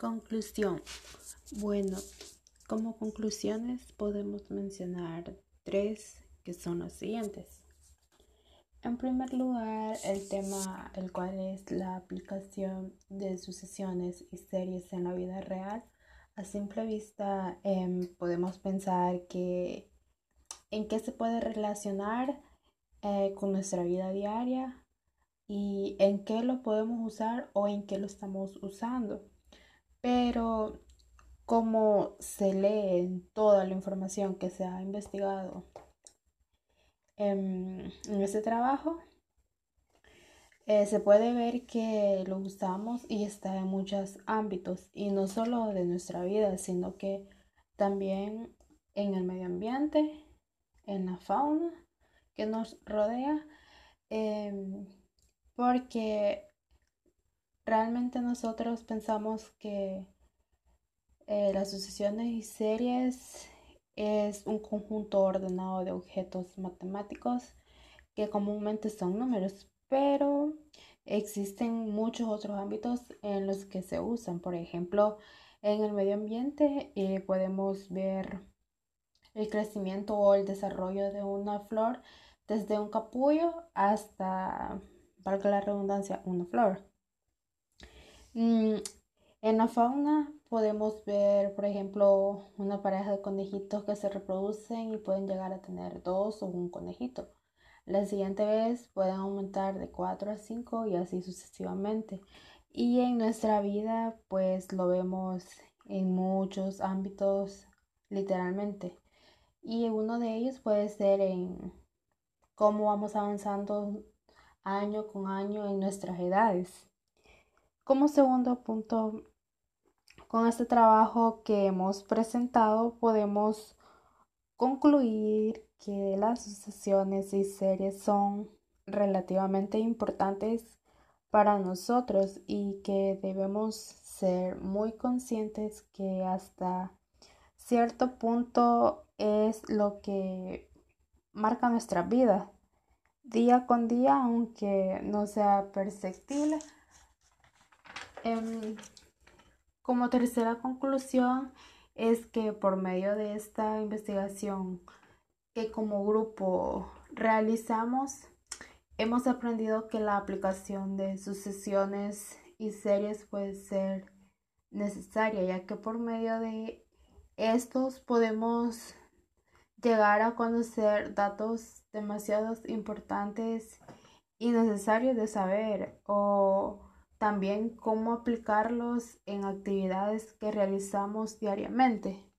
Conclusión. Bueno, como conclusiones podemos mencionar tres que son las siguientes. En primer lugar, el tema, el cual es la aplicación de sucesiones y series en la vida real. A simple vista em, podemos pensar que en qué se puede relacionar eh, con nuestra vida diaria y en qué lo podemos usar o en qué lo estamos usando. Pero como se lee toda la información que se ha investigado en, este trabajo, eh, se puede ver que lo usamos y está en muchos ámbitos y no solo de nuestra vida, sino que también en el medio ambiente, en la fauna que nos rodea, em, porque realmente nosotros pensamos que eh, las sucesiones y series es un conjunto ordenado de objetos matemáticos que comúnmente son números, pero existen muchos otros ámbitos en los que se usan. Por ejemplo, en el medio ambiente eh, podemos ver el crecimiento o el desarrollo de una flor desde un capullo hasta, valga la redundancia, una flor. Mm, en la fauna podemos ver, por ejemplo, una pareja de conejitos que se reproducen y pueden llegar a tener dos o un conejito. La siguiente vez pueden aumentar de 4 a 5 y así sucesivamente. Y en nuestra vida pues lo vemos en muchos ámbitos literalmente. Y uno de ellos puede ser en cómo vamos avanzando año con año en nuestras edades. Como segundo punto, con este trabajo que hemos presentado podemos concluir que las sucesiones y series son relativamente importantes para nosotros y que debemos ser muy conscientes que hasta cierto punto es lo que marca nuestra vida. Día con día aunque no sea perceptible Em, como tercera conclusión es que por medio de esta investigación que como grupo realizamos, hemos aprendido que la aplicación de sucesiones y series puede ser necesaria, ya que por medio de estos podemos llegar a conocer datos demasiado importantes y necesarios de saber o también cómo aplicarlos en actividades que realizamos diariamente.